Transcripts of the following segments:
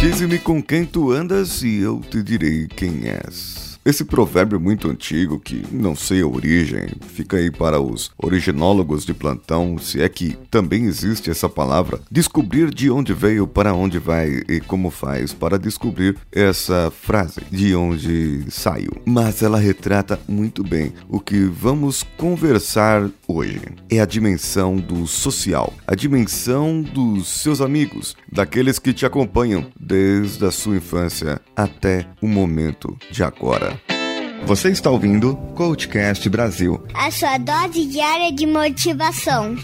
Dize-me com quem tu andas e eu te direi quem és. Esse provérbio é muito antigo, que não sei a origem, fica aí para os originólogos de plantão, se é que também existe essa palavra, descobrir de onde veio, para onde vai e como faz para descobrir essa frase, de onde saiu. Mas ela retrata muito bem o que vamos conversar hoje. É a dimensão do social, a dimensão dos seus amigos, daqueles que te acompanham desde a sua infância até o momento de agora. Você está ouvindo Coachcast Brasil a sua dose diária de motivação.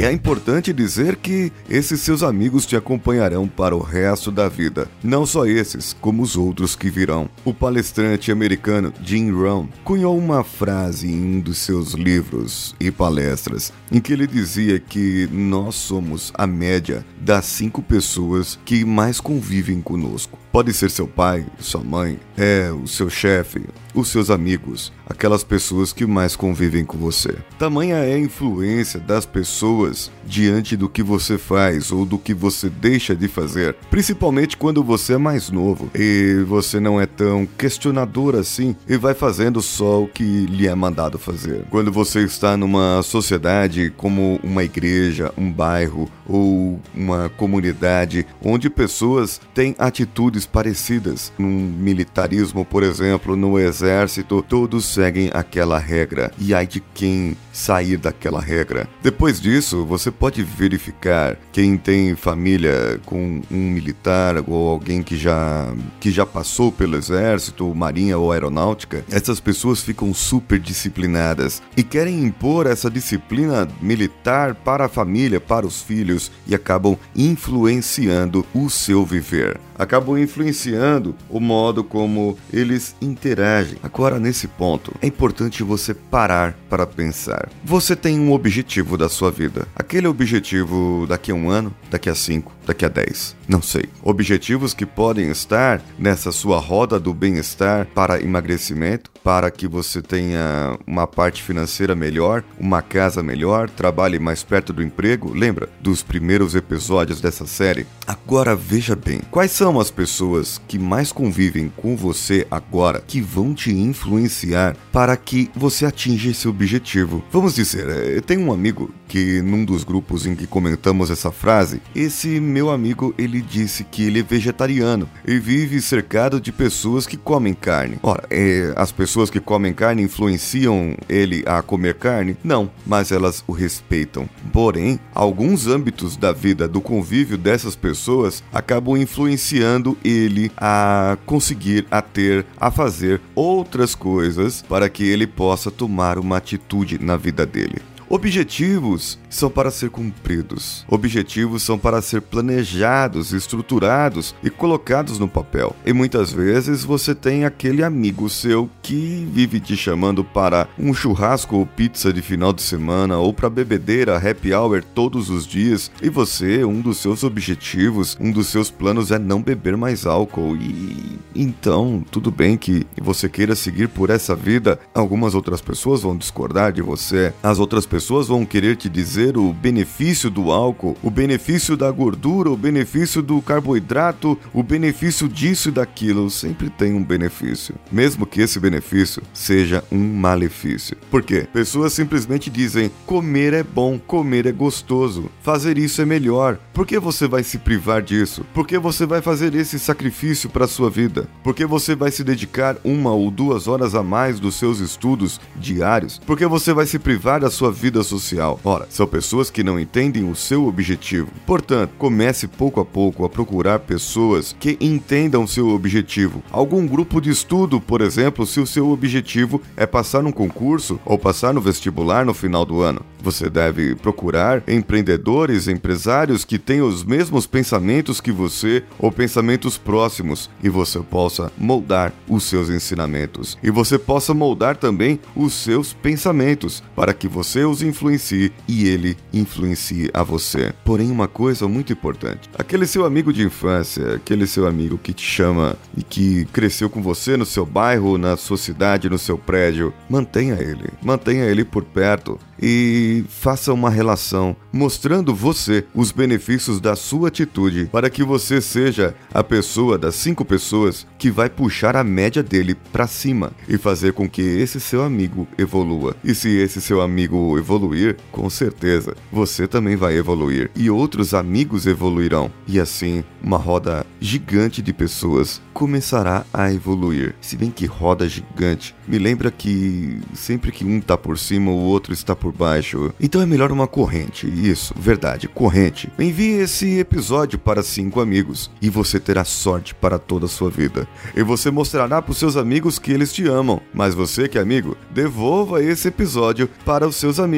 E é importante dizer que esses seus amigos te acompanharão para o resto da vida. Não só esses, como os outros que virão. O palestrante americano Jim Rohn cunhou uma frase em um dos seus livros e palestras, em que ele dizia que nós somos a média das cinco pessoas que mais convivem conosco. Pode ser seu pai, sua mãe, é o seu chefe, os seus amigos, aquelas pessoas que mais convivem com você. Tamanha é a influência das pessoas diante do que você faz ou do que você deixa de fazer, principalmente quando você é mais novo e você não é tão questionador assim e vai fazendo só o que lhe é mandado fazer. Quando você está numa sociedade como uma igreja, um bairro ou uma comunidade onde pessoas têm atitudes parecidas. No militarismo, por exemplo, no exército, todos seguem aquela regra. E ai de quem sair daquela regra. Depois disso, você pode verificar quem tem família com um militar ou alguém que já que já passou pelo exército, marinha ou aeronáutica. Essas pessoas ficam super disciplinadas e querem impor essa disciplina militar para a família, para os filhos e acabam influenciando o seu viver. Acabam influenciando o modo como eles interagem. Agora, nesse ponto, é importante você parar para pensar. Você tem um objetivo da sua vida. Aquele objetivo daqui a um ano, daqui a cinco, daqui a 10. Não sei. Objetivos que podem estar nessa sua roda do bem-estar para emagrecimento, para que você tenha uma parte financeira melhor, uma casa melhor, trabalhe mais perto do emprego. Lembra dos primeiros episódios dessa série? Agora veja bem, quais são as pessoas que mais convivem com você agora que vão te influenciar para que você atinja esse objetivo? Vamos dizer, eh, tem um amigo que num dos grupos em que comentamos essa frase, esse meu amigo ele disse que ele é vegetariano e vive cercado de pessoas que comem carne. Ora, é, as pessoas que comem carne influenciam ele a comer carne? Não, mas elas o respeitam. Porém, alguns âmbitos da vida do convívio dessas pessoas acabam influenciando ele a conseguir, a ter, a fazer outras coisas para que ele possa tomar uma atitude na vida dele. Objetivos são para ser cumpridos. Objetivos são para ser planejados, estruturados e colocados no papel. E muitas vezes você tem aquele amigo seu que vive te chamando para um churrasco ou pizza de final de semana ou para bebedeira, happy hour todos os dias e você, um dos seus objetivos, um dos seus planos é não beber mais álcool e então tudo bem que você queira seguir por essa vida. Algumas outras pessoas vão discordar de você, as outras pessoas vão querer te dizer dizer o benefício do álcool, o benefício da gordura, o benefício do carboidrato, o benefício disso e daquilo. Sempre tem um benefício, mesmo que esse benefício seja um malefício. Por quê? Pessoas simplesmente dizem: comer é bom, comer é gostoso, fazer isso é melhor. Por que você vai se privar disso? Por que você vai fazer esse sacrifício para sua vida? Por que você vai se dedicar uma ou duas horas a mais dos seus estudos diários? Por que você vai se privar da sua vida social? Ora, são pessoas que não entendem o seu objetivo. Portanto, comece pouco a pouco a procurar pessoas que entendam seu objetivo. Algum grupo de estudo, por exemplo, se o seu objetivo é passar num concurso ou passar no vestibular no final do ano. Você deve procurar empreendedores, empresários que tenham os mesmos pensamentos que você ou pensamentos próximos, e você possa moldar os seus ensinamentos e você possa moldar também os seus pensamentos para que você os influencie e ele influencie a você. Porém, uma coisa muito importante: aquele seu amigo de infância, aquele seu amigo que te chama e que cresceu com você no seu bairro, na sua cidade, no seu prédio, mantenha ele, mantenha ele por perto e faça uma relação mostrando você os benefícios da sua atitude para que você seja a pessoa das cinco pessoas que vai puxar a média dele para cima e fazer com que esse seu amigo evolua. E se esse seu amigo evoluir, com certeza você também vai evoluir e outros amigos evoluirão. E assim, uma roda gigante de pessoas começará a evoluir. Se bem que roda gigante me lembra que sempre que um tá por cima, o outro está por baixo. Então é melhor uma corrente. Isso, verdade, corrente. Envie esse episódio para cinco amigos e você terá sorte para toda a sua vida. E você mostrará para os seus amigos que eles te amam. Mas você que é amigo, devolva esse episódio para os seus amigos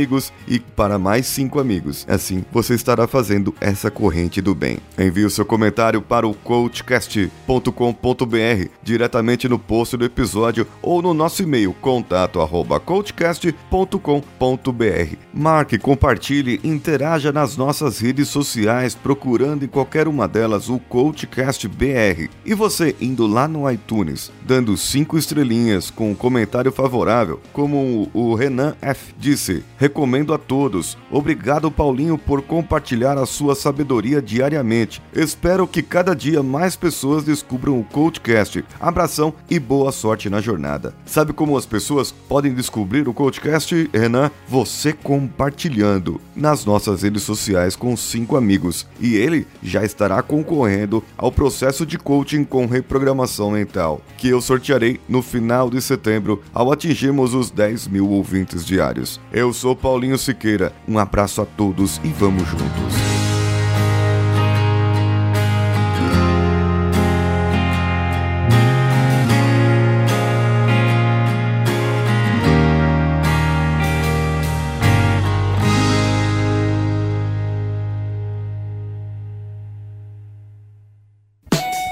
e para mais cinco amigos. Assim, você estará fazendo essa corrente do bem. Envie o seu comentário para o coachcast.com.br diretamente no post do episódio ou no nosso e-mail contato@coachcast.com.br. Marque, compartilhe, interaja nas nossas redes sociais procurando em qualquer uma delas o Coachcast BR. E você indo lá no iTunes, dando cinco estrelinhas com um comentário favorável, como o Renan F disse: "Recomendo a todos. Obrigado Paulinho por compartilhar a sua sabedoria diariamente. Espero que cada dia mais pessoas descubram o Coachcast. Abração e boa sorte na jornada." Sabe como as pessoas podem descobrir o Coachcast, Renan? Você compartilhando nas nossas redes sociais com cinco amigos e ele já estará concorrendo ao processo de coaching com reprogramação mental, que eu sortearei no final de setembro ao atingirmos os 10 mil ouvintes diários. Eu sou Paulinho Siqueira, um abraço a todos e vamos juntos.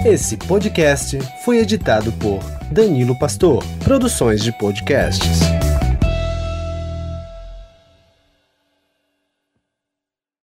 Esse podcast foi editado por Danilo Pastor, Produções de Podcasts.